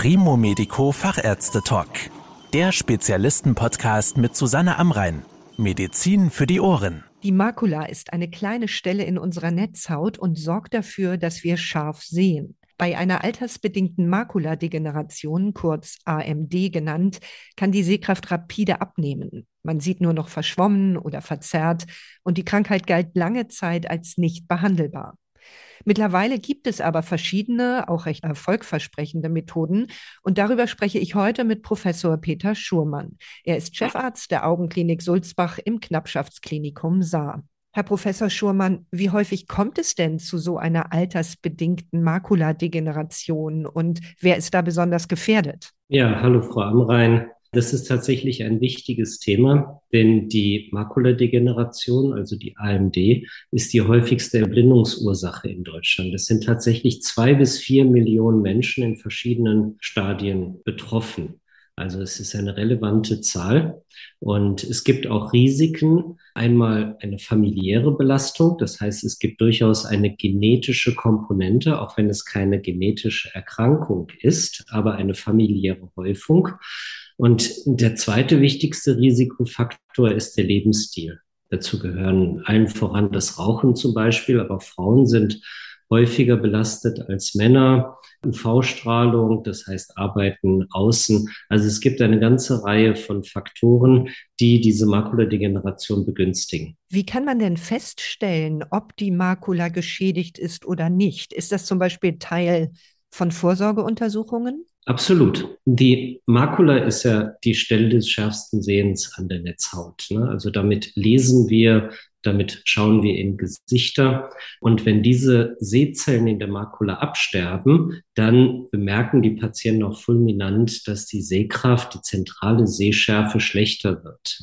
Primo Medico Fachärzte Talk. Der Spezialisten-Podcast mit Susanne Amrein. Medizin für die Ohren. Die Makula ist eine kleine Stelle in unserer Netzhaut und sorgt dafür, dass wir scharf sehen. Bei einer altersbedingten Makuladegeneration, kurz AMD genannt, kann die Sehkraft rapide abnehmen. Man sieht nur noch verschwommen oder verzerrt und die Krankheit galt lange Zeit als nicht behandelbar. Mittlerweile gibt es aber verschiedene, auch recht erfolgversprechende Methoden. Und darüber spreche ich heute mit Professor Peter Schurmann. Er ist Chefarzt der Augenklinik Sulzbach im Knappschaftsklinikum Saar. Herr Professor Schurmann, wie häufig kommt es denn zu so einer altersbedingten Makuladegeneration und wer ist da besonders gefährdet? Ja, hallo Frau Amrein. Das ist tatsächlich ein wichtiges Thema, denn die Makuladegeneration, also die AMD, ist die häufigste Erblindungsursache in Deutschland. Es sind tatsächlich zwei bis vier Millionen Menschen in verschiedenen Stadien betroffen. Also es ist eine relevante Zahl. Und es gibt auch Risiken. Einmal eine familiäre Belastung. Das heißt, es gibt durchaus eine genetische Komponente, auch wenn es keine genetische Erkrankung ist, aber eine familiäre Häufung. Und der zweite wichtigste Risikofaktor ist der Lebensstil. Dazu gehören allen voran das Rauchen zum Beispiel, aber Frauen sind häufiger belastet als Männer. UV-Strahlung, das heißt Arbeiten außen. Also es gibt eine ganze Reihe von Faktoren, die diese Makuladegeneration begünstigen. Wie kann man denn feststellen, ob die Makula geschädigt ist oder nicht? Ist das zum Beispiel Teil von Vorsorgeuntersuchungen? Absolut. Die Makula ist ja die Stelle des schärfsten Sehens an der Netzhaut. Ne? Also damit lesen wir, damit schauen wir in Gesichter. Und wenn diese Sehzellen in der Makula absterben, dann bemerken die Patienten auch fulminant, dass die Sehkraft, die zentrale Sehschärfe schlechter wird.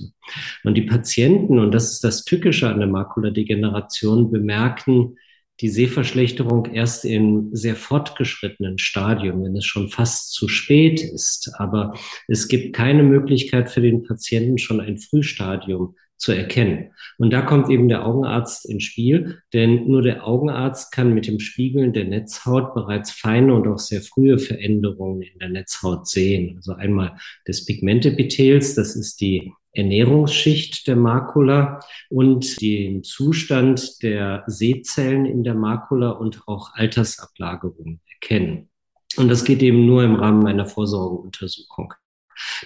Und die Patienten, und das ist das Tückische an der Makuladegeneration, bemerken, die Sehverschlechterung erst im sehr fortgeschrittenen Stadium, wenn es schon fast zu spät ist. Aber es gibt keine Möglichkeit für den Patienten schon ein Frühstadium zu erkennen. Und da kommt eben der Augenarzt ins Spiel, denn nur der Augenarzt kann mit dem Spiegeln der Netzhaut bereits feine und auch sehr frühe Veränderungen in der Netzhaut sehen. Also einmal des Pigmentepithels, das ist die Ernährungsschicht der Makula und den Zustand der Sehzellen in der Makula und auch Altersablagerungen erkennen. Und das geht eben nur im Rahmen einer Vorsorgeuntersuchung.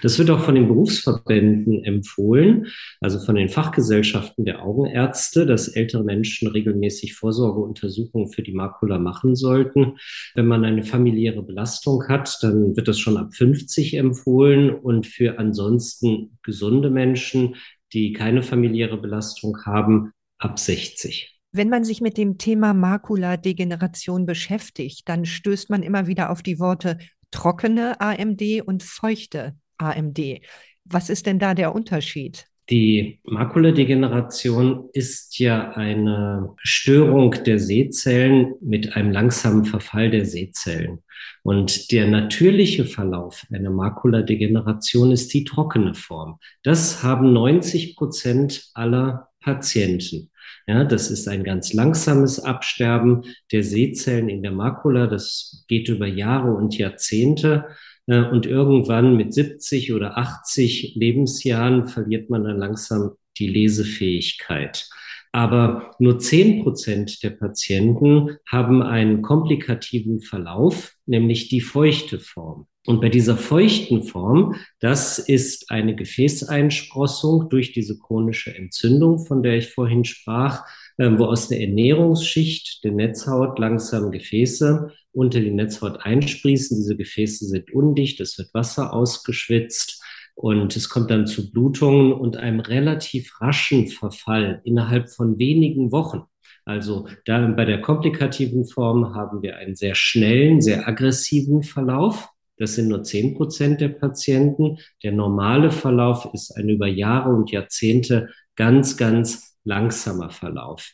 Das wird auch von den Berufsverbänden empfohlen, also von den Fachgesellschaften der Augenärzte, dass ältere Menschen regelmäßig Vorsorgeuntersuchungen für die Makula machen sollten. Wenn man eine familiäre Belastung hat, dann wird das schon ab 50 empfohlen und für ansonsten gesunde Menschen, die keine familiäre Belastung haben, ab 60. Wenn man sich mit dem Thema Makuladegeneration beschäftigt, dann stößt man immer wieder auf die Worte trockene AMD und feuchte AMD. Was ist denn da der Unterschied? Die Makuladegeneration ist ja eine Störung der Sehzellen mit einem langsamen Verfall der Sehzellen. Und der natürliche Verlauf einer Makuladegeneration ist die trockene Form. Das haben 90 Prozent aller Patienten. Ja, das ist ein ganz langsames Absterben der Sehzellen in der Makula. Das geht über Jahre und Jahrzehnte. Äh, und irgendwann mit 70 oder 80 Lebensjahren verliert man dann langsam die Lesefähigkeit. Aber nur 10 Prozent der Patienten haben einen komplikativen Verlauf, nämlich die feuchte Form. Und bei dieser feuchten Form, das ist eine Gefäßeinsprossung durch diese chronische Entzündung, von der ich vorhin sprach, wo aus der Ernährungsschicht der Netzhaut langsam Gefäße unter die Netzhaut einsprießen. Diese Gefäße sind undicht, es wird Wasser ausgeschwitzt und es kommt dann zu Blutungen und einem relativ raschen Verfall innerhalb von wenigen Wochen. Also da bei der komplikativen Form haben wir einen sehr schnellen, sehr aggressiven Verlauf. Das sind nur zehn Prozent der Patienten. Der normale Verlauf ist ein über Jahre und Jahrzehnte ganz, ganz langsamer Verlauf.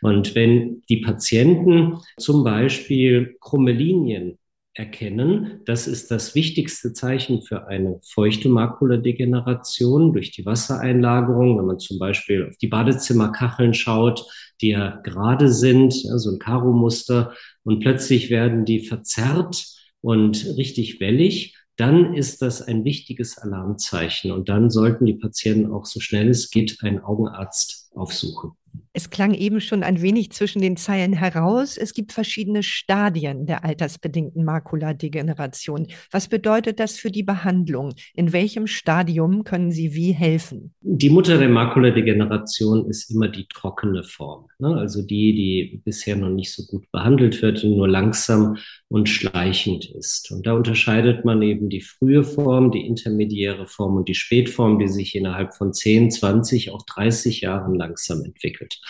Und wenn die Patienten zum Beispiel krumme Linien erkennen, das ist das wichtigste Zeichen für eine feuchte Makuladegeneration durch die Wassereinlagerung. Wenn man zum Beispiel auf die Badezimmerkacheln schaut, die ja gerade sind, ja, so ein Karo-Muster, und plötzlich werden die verzerrt und richtig wellig, dann ist das ein wichtiges Alarmzeichen. Und dann sollten die Patienten auch so schnell es geht einen Augenarzt aufsuchen. Es klang eben schon ein wenig zwischen den Zeilen heraus. Es gibt verschiedene Stadien der altersbedingten Makuladegeneration. Was bedeutet das für die Behandlung? In welchem Stadium können Sie wie helfen? Die Mutter der Makuladegeneration ist immer die trockene Form. Ne? Also die, die bisher noch nicht so gut behandelt wird, nur langsam und schleichend ist. Und da unterscheidet man eben die frühe Form, die intermediäre Form und die Spätform, die sich innerhalb von 10, 20, auch 30 Jahren langsam entwickelt.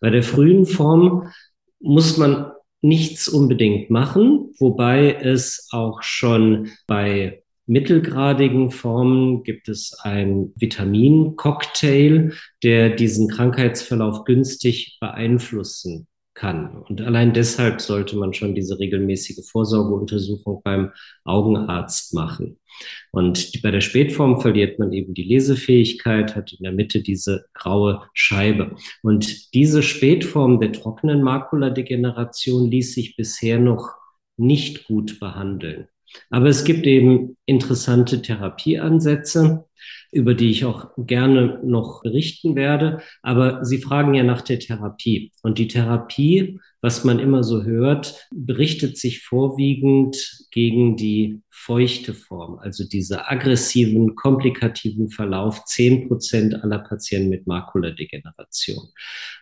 Bei der frühen Form muss man nichts unbedingt machen, wobei es auch schon bei mittelgradigen Formen gibt es ein Vitamincocktail, der diesen Krankheitsverlauf günstig beeinflussen kann. Und allein deshalb sollte man schon diese regelmäßige Vorsorgeuntersuchung beim Augenarzt machen. Und bei der Spätform verliert man eben die Lesefähigkeit, hat in der Mitte diese graue Scheibe. Und diese Spätform der trockenen Makuladegeneration ließ sich bisher noch nicht gut behandeln. Aber es gibt eben interessante Therapieansätze, über die ich auch gerne noch berichten werde. Aber Sie fragen ja nach der Therapie. Und die Therapie, was man immer so hört, berichtet sich vorwiegend gegen die feuchte Form, also diese aggressiven, komplikativen Verlauf, zehn Prozent aller Patienten mit Makuladegeneration.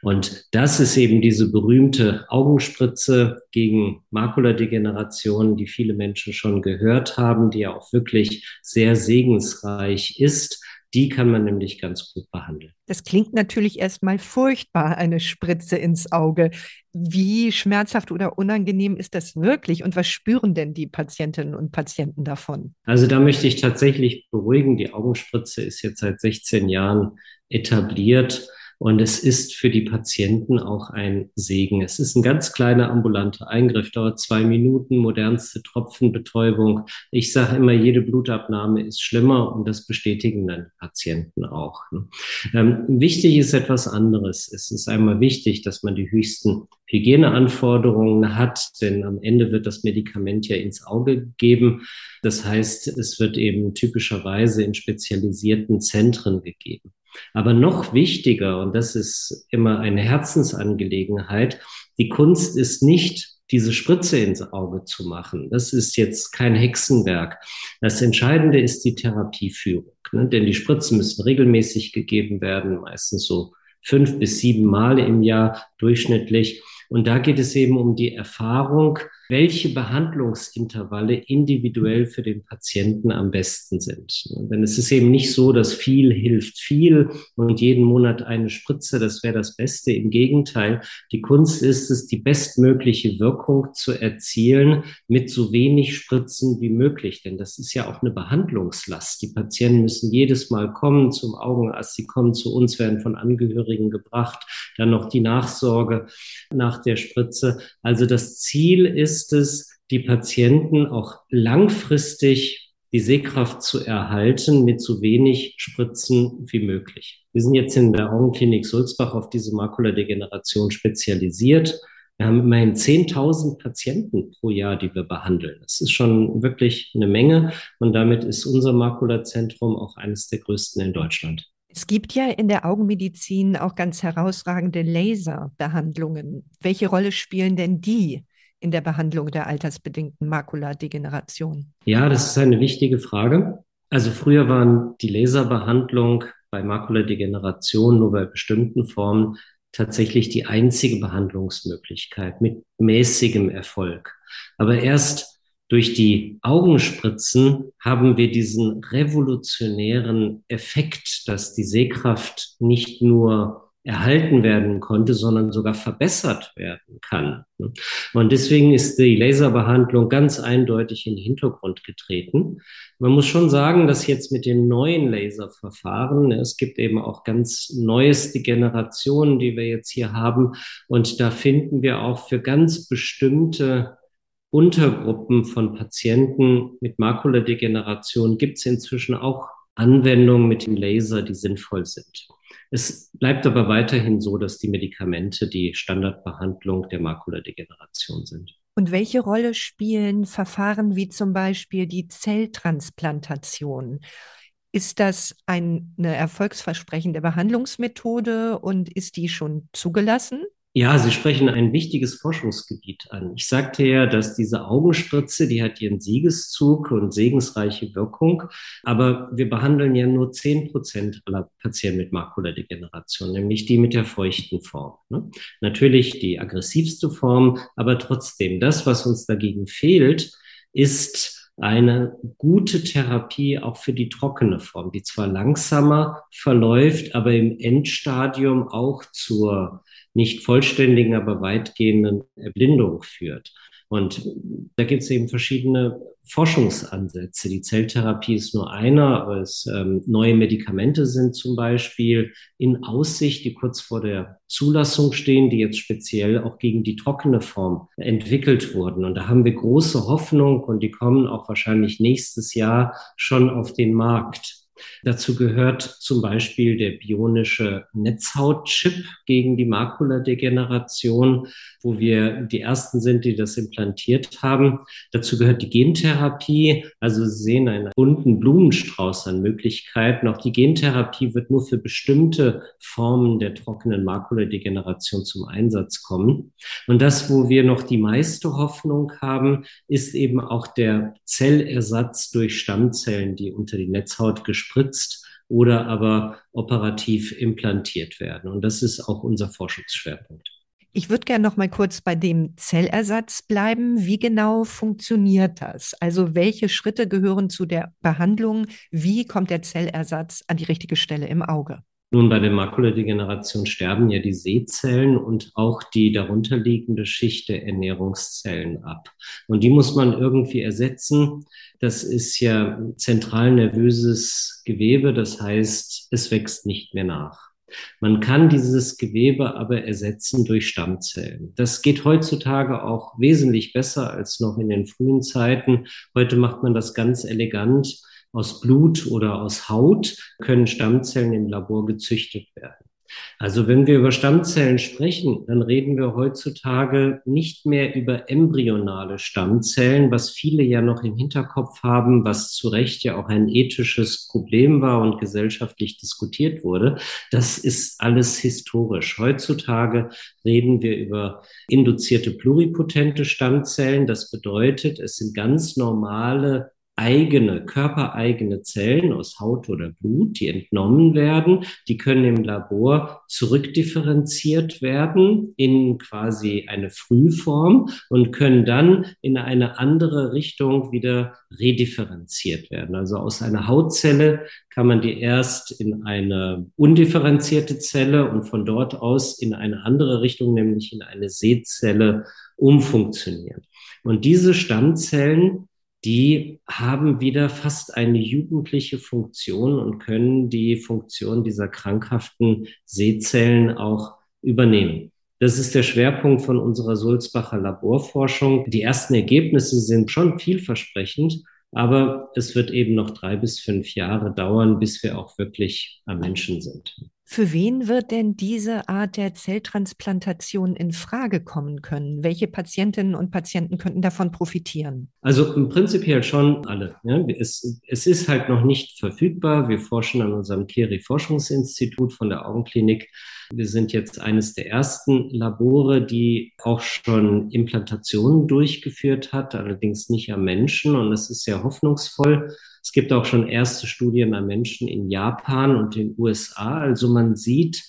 Und das ist eben diese berühmte Augenspritze gegen Makuladegeneration, die viele Menschen schon gehört haben, die ja auch wirklich sehr segensreich ist die kann man nämlich ganz gut behandeln. Das klingt natürlich erstmal furchtbar, eine Spritze ins Auge. Wie schmerzhaft oder unangenehm ist das wirklich und was spüren denn die Patientinnen und Patienten davon? Also da möchte ich tatsächlich beruhigen. Die Augenspritze ist jetzt seit 16 Jahren etabliert. Und es ist für die Patienten auch ein Segen. Es ist ein ganz kleiner ambulanter Eingriff, dauert zwei Minuten, modernste Tropfenbetäubung. Ich sage immer, jede Blutabnahme ist schlimmer und das bestätigen dann Patienten auch. Ne? Ähm, wichtig ist etwas anderes. Es ist einmal wichtig, dass man die höchsten Hygieneanforderungen hat, denn am Ende wird das Medikament ja ins Auge gegeben. Das heißt, es wird eben typischerweise in spezialisierten Zentren gegeben. Aber noch wichtiger, und das ist immer eine Herzensangelegenheit, die Kunst ist nicht, diese Spritze ins Auge zu machen. Das ist jetzt kein Hexenwerk. Das Entscheidende ist die Therapieführung. Ne? Denn die Spritzen müssen regelmäßig gegeben werden, meistens so fünf bis sieben Mal im Jahr durchschnittlich. Und da geht es eben um die Erfahrung, welche Behandlungsintervalle individuell für den Patienten am besten sind. Denn es ist eben nicht so, dass viel hilft viel und jeden Monat eine Spritze, das wäre das Beste. Im Gegenteil, die Kunst ist es, die bestmögliche Wirkung zu erzielen mit so wenig Spritzen wie möglich. Denn das ist ja auch eine Behandlungslast. Die Patienten müssen jedes Mal kommen zum Augenarzt, sie kommen zu uns, werden von Angehörigen gebracht, dann noch die Nachsorge nach der Spritze. Also das Ziel ist, ist es, die Patienten auch langfristig die Sehkraft zu erhalten mit so wenig Spritzen wie möglich. Wir sind jetzt in der Augenklinik Sulzbach auf diese Makuladegeneration spezialisiert. Wir haben immerhin 10.000 Patienten pro Jahr, die wir behandeln. Das ist schon wirklich eine Menge und damit ist unser Makulazentrum auch eines der größten in Deutschland. Es gibt ja in der Augenmedizin auch ganz herausragende Laserbehandlungen. Welche Rolle spielen denn die in der Behandlung der altersbedingten Makuladegeneration? Ja, das ist eine wichtige Frage. Also früher waren die Laserbehandlung bei Makuladegeneration nur bei bestimmten Formen tatsächlich die einzige Behandlungsmöglichkeit mit mäßigem Erfolg. Aber erst durch die Augenspritzen haben wir diesen revolutionären Effekt, dass die Sehkraft nicht nur erhalten werden konnte, sondern sogar verbessert werden kann. Und deswegen ist die Laserbehandlung ganz eindeutig in den Hintergrund getreten. Man muss schon sagen, dass jetzt mit den neuen Laserverfahren, es gibt eben auch ganz neueste Generationen, die wir jetzt hier haben, und da finden wir auch für ganz bestimmte Untergruppen von Patienten mit Makuladegeneration gibt es inzwischen auch Anwendungen mit dem Laser, die sinnvoll sind. Es bleibt aber weiterhin so, dass die Medikamente die Standardbehandlung der Makuladegeneration sind. Und welche Rolle spielen Verfahren wie zum Beispiel die Zelltransplantation? Ist das eine erfolgsversprechende Behandlungsmethode und ist die schon zugelassen? Ja, Sie sprechen ein wichtiges Forschungsgebiet an. Ich sagte ja, dass diese Augenspritze, die hat ihren Siegeszug und segensreiche Wirkung, aber wir behandeln ja nur zehn Prozent aller Patienten mit Makuladegeneration, nämlich die mit der feuchten Form. Ne? Natürlich die aggressivste Form, aber trotzdem, das, was uns dagegen fehlt, ist eine gute Therapie auch für die trockene Form, die zwar langsamer verläuft, aber im Endstadium auch zur nicht vollständigen, aber weitgehenden Erblindung führt. Und da gibt es eben verschiedene Forschungsansätze. Die Zelltherapie ist nur einer, aber es ähm, neue Medikamente sind zum Beispiel in Aussicht, die kurz vor der Zulassung stehen, die jetzt speziell auch gegen die trockene Form entwickelt wurden. Und da haben wir große Hoffnung und die kommen auch wahrscheinlich nächstes Jahr schon auf den Markt. Dazu gehört zum Beispiel der bionische Netzhautchip gegen die Makuladegeneration, wo wir die ersten sind, die das implantiert haben. Dazu gehört die Gentherapie. Also Sie sehen einen bunten Blumenstrauß an Möglichkeiten. Auch die Gentherapie wird nur für bestimmte Formen der trockenen Makuladegeneration zum Einsatz kommen. Und das, wo wir noch die meiste Hoffnung haben, ist eben auch der Zellersatz durch Stammzellen, die unter die Netzhaut gespritzt oder aber operativ implantiert werden. Und das ist auch unser Forschungsschwerpunkt. Ich würde gerne noch mal kurz bei dem Zellersatz bleiben. Wie genau funktioniert das? Also welche Schritte gehören zu der Behandlung? Wie kommt der Zellersatz an die richtige Stelle im Auge? Nun, bei der Makuladegeneration sterben ja die Sehzellen und auch die darunterliegende Schicht der Ernährungszellen ab. Und die muss man irgendwie ersetzen. Das ist ja zentral nervöses Gewebe. Das heißt, es wächst nicht mehr nach. Man kann dieses Gewebe aber ersetzen durch Stammzellen. Das geht heutzutage auch wesentlich besser als noch in den frühen Zeiten. Heute macht man das ganz elegant aus Blut oder aus Haut können Stammzellen im Labor gezüchtet werden. Also wenn wir über Stammzellen sprechen, dann reden wir heutzutage nicht mehr über embryonale Stammzellen, was viele ja noch im Hinterkopf haben, was zu Recht ja auch ein ethisches Problem war und gesellschaftlich diskutiert wurde. Das ist alles historisch. Heutzutage reden wir über induzierte pluripotente Stammzellen. Das bedeutet, es sind ganz normale eigene, körpereigene Zellen aus Haut oder Blut, die entnommen werden. Die können im Labor zurückdifferenziert werden in quasi eine Frühform und können dann in eine andere Richtung wieder redifferenziert werden. Also aus einer Hautzelle kann man die erst in eine undifferenzierte Zelle und von dort aus in eine andere Richtung, nämlich in eine Sehzelle umfunktionieren. Und diese Stammzellen die haben wieder fast eine jugendliche Funktion und können die Funktion dieser krankhaften Sehzellen auch übernehmen. Das ist der Schwerpunkt von unserer Sulzbacher Laborforschung. Die ersten Ergebnisse sind schon vielversprechend, aber es wird eben noch drei bis fünf Jahre dauern, bis wir auch wirklich am Menschen sind. Für wen wird denn diese Art der Zelltransplantation in Frage kommen können? Welche Patientinnen und Patienten könnten davon profitieren? Also im Prinzip schon alle. Ja. Es, es ist halt noch nicht verfügbar. Wir forschen an unserem Keri-Forschungsinstitut von der Augenklinik. Wir sind jetzt eines der ersten Labore, die auch schon Implantationen durchgeführt hat, allerdings nicht am Menschen. Und das ist sehr hoffnungsvoll. Es gibt auch schon erste Studien an Menschen in Japan und den USA. Also man sieht,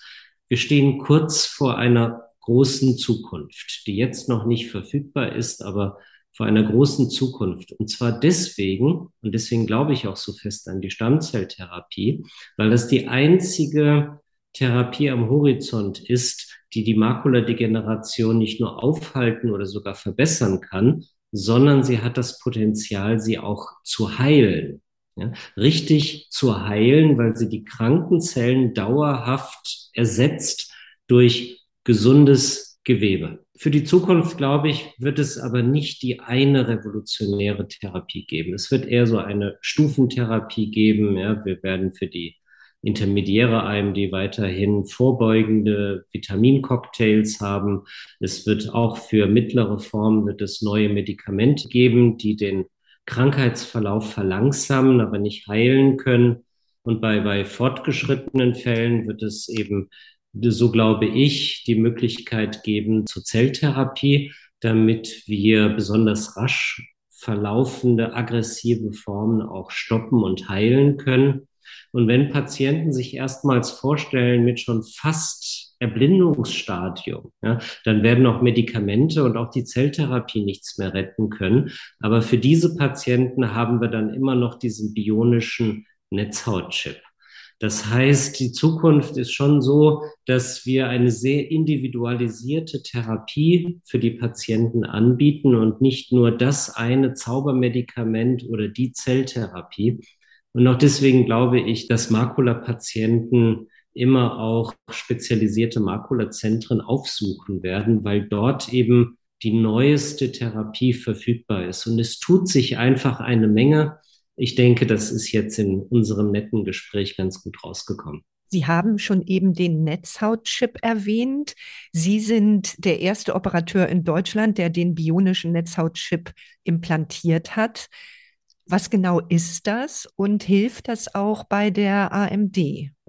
wir stehen kurz vor einer großen Zukunft, die jetzt noch nicht verfügbar ist, aber vor einer großen Zukunft. Und zwar deswegen, und deswegen glaube ich auch so fest an die Stammzelltherapie, weil das die einzige Therapie am Horizont ist, die die Makuladegeneration nicht nur aufhalten oder sogar verbessern kann, sondern sie hat das Potenzial, sie auch zu heilen. Ja, richtig zu heilen, weil sie die kranken Zellen dauerhaft ersetzt durch gesundes Gewebe. Für die Zukunft, glaube ich, wird es aber nicht die eine revolutionäre Therapie geben. Es wird eher so eine Stufentherapie geben. Ja, wir werden für die intermediäre AMD weiterhin vorbeugende Vitamincocktails haben. Es wird auch für mittlere Formen wird es neue Medikamente geben, die den Krankheitsverlauf verlangsamen, aber nicht heilen können. Und bei, bei fortgeschrittenen Fällen wird es eben, so glaube ich, die Möglichkeit geben zur Zelltherapie, damit wir besonders rasch verlaufende aggressive Formen auch stoppen und heilen können. Und wenn Patienten sich erstmals vorstellen mit schon fast Erblindungsstadium, ja, dann werden auch Medikamente und auch die Zelltherapie nichts mehr retten können. Aber für diese Patienten haben wir dann immer noch diesen bionischen Netzhautchip. Das heißt, die Zukunft ist schon so, dass wir eine sehr individualisierte Therapie für die Patienten anbieten und nicht nur das eine Zaubermedikament oder die Zelltherapie. Und auch deswegen glaube ich, dass Makula-Patienten immer auch spezialisierte Makulazentren aufsuchen werden, weil dort eben die neueste Therapie verfügbar ist. Und es tut sich einfach eine Menge ich denke, das ist jetzt in unserem netten Gespräch ganz gut rausgekommen. Sie haben schon eben den Netzhautchip erwähnt. Sie sind der erste Operateur in Deutschland, der den bionischen Netzhautchip implantiert hat. Was genau ist das und hilft das auch bei der AMD?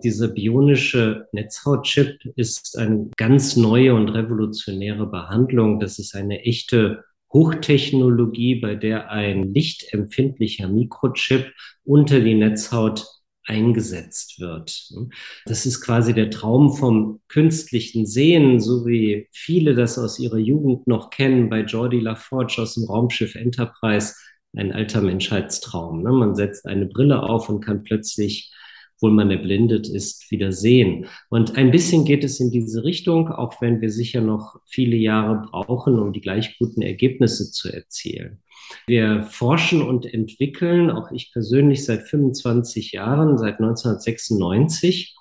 Dieser bionische Netzhautchip ist eine ganz neue und revolutionäre Behandlung. Das ist eine echte Hochtechnologie, bei der ein lichtempfindlicher Mikrochip unter die Netzhaut eingesetzt wird. Das ist quasi der Traum vom künstlichen Sehen, so wie viele das aus ihrer Jugend noch kennen, bei Jordi LaForge aus dem Raumschiff Enterprise, ein alter Menschheitstraum. Ne? Man setzt eine Brille auf und kann plötzlich obwohl man erblindet ist, wieder sehen. Und ein bisschen geht es in diese Richtung, auch wenn wir sicher noch viele Jahre brauchen, um die gleich guten Ergebnisse zu erzielen. Wir forschen und entwickeln, auch ich persönlich seit 25 Jahren, seit 1996,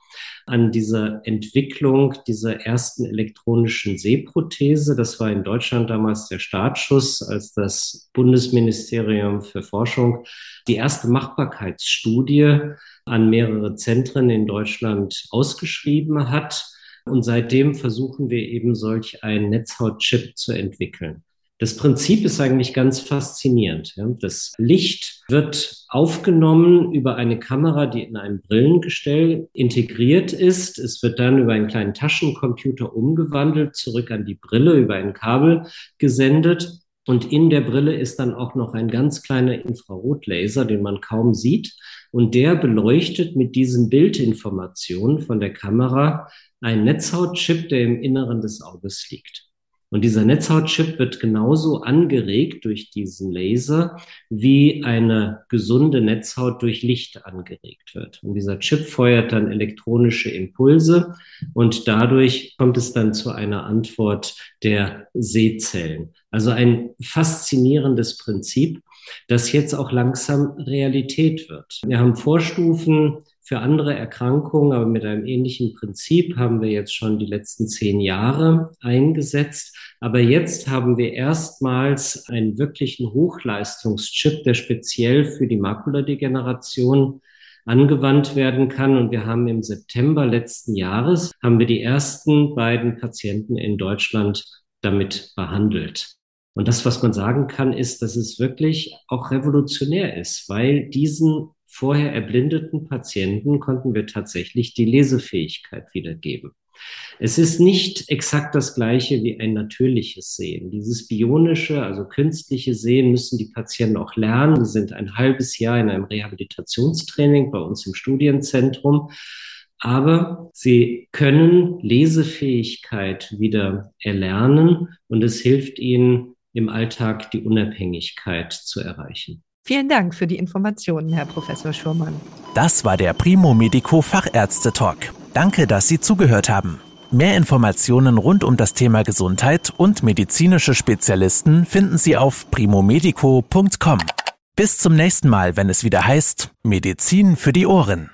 an dieser Entwicklung dieser ersten elektronischen Sehprothese. Das war in Deutschland damals der Startschuss, als das Bundesministerium für Forschung die erste Machbarkeitsstudie an mehrere Zentren in Deutschland ausgeschrieben hat. Und seitdem versuchen wir eben solch einen Netzhautchip zu entwickeln. Das Prinzip ist eigentlich ganz faszinierend. Das Licht wird aufgenommen über eine Kamera, die in einem Brillengestell integriert ist. Es wird dann über einen kleinen Taschencomputer umgewandelt, zurück an die Brille über ein Kabel gesendet. Und in der Brille ist dann auch noch ein ganz kleiner Infrarotlaser, den man kaum sieht. Und der beleuchtet mit diesen Bildinformationen von der Kamera einen Netzhautchip, der im Inneren des Auges liegt. Und dieser Netzhautchip wird genauso angeregt durch diesen Laser, wie eine gesunde Netzhaut durch Licht angeregt wird. Und dieser Chip feuert dann elektronische Impulse und dadurch kommt es dann zu einer Antwort der Sehzellen. Also ein faszinierendes Prinzip, das jetzt auch langsam Realität wird. Wir haben Vorstufen für andere Erkrankungen, aber mit einem ähnlichen Prinzip haben wir jetzt schon die letzten zehn Jahre eingesetzt. Aber jetzt haben wir erstmals einen wirklichen Hochleistungschip, der speziell für die Makuladegeneration angewandt werden kann. Und wir haben im September letzten Jahres, haben wir die ersten beiden Patienten in Deutschland damit behandelt. Und das, was man sagen kann, ist, dass es wirklich auch revolutionär ist, weil diesen vorher erblindeten Patienten konnten wir tatsächlich die Lesefähigkeit wiedergeben. Es ist nicht exakt das gleiche wie ein natürliches Sehen. Dieses bionische, also künstliche Sehen müssen die Patienten auch lernen. Sie sind ein halbes Jahr in einem Rehabilitationstraining bei uns im Studienzentrum. Aber sie können Lesefähigkeit wieder erlernen und es hilft ihnen im Alltag die Unabhängigkeit zu erreichen. Vielen Dank für die Informationen, Herr Professor Schurmann. Das war der Primo Medico Fachärzte Talk. Danke, dass Sie zugehört haben. Mehr Informationen rund um das Thema Gesundheit und medizinische Spezialisten finden Sie auf primomedico.com. Bis zum nächsten Mal, wenn es wieder heißt Medizin für die Ohren.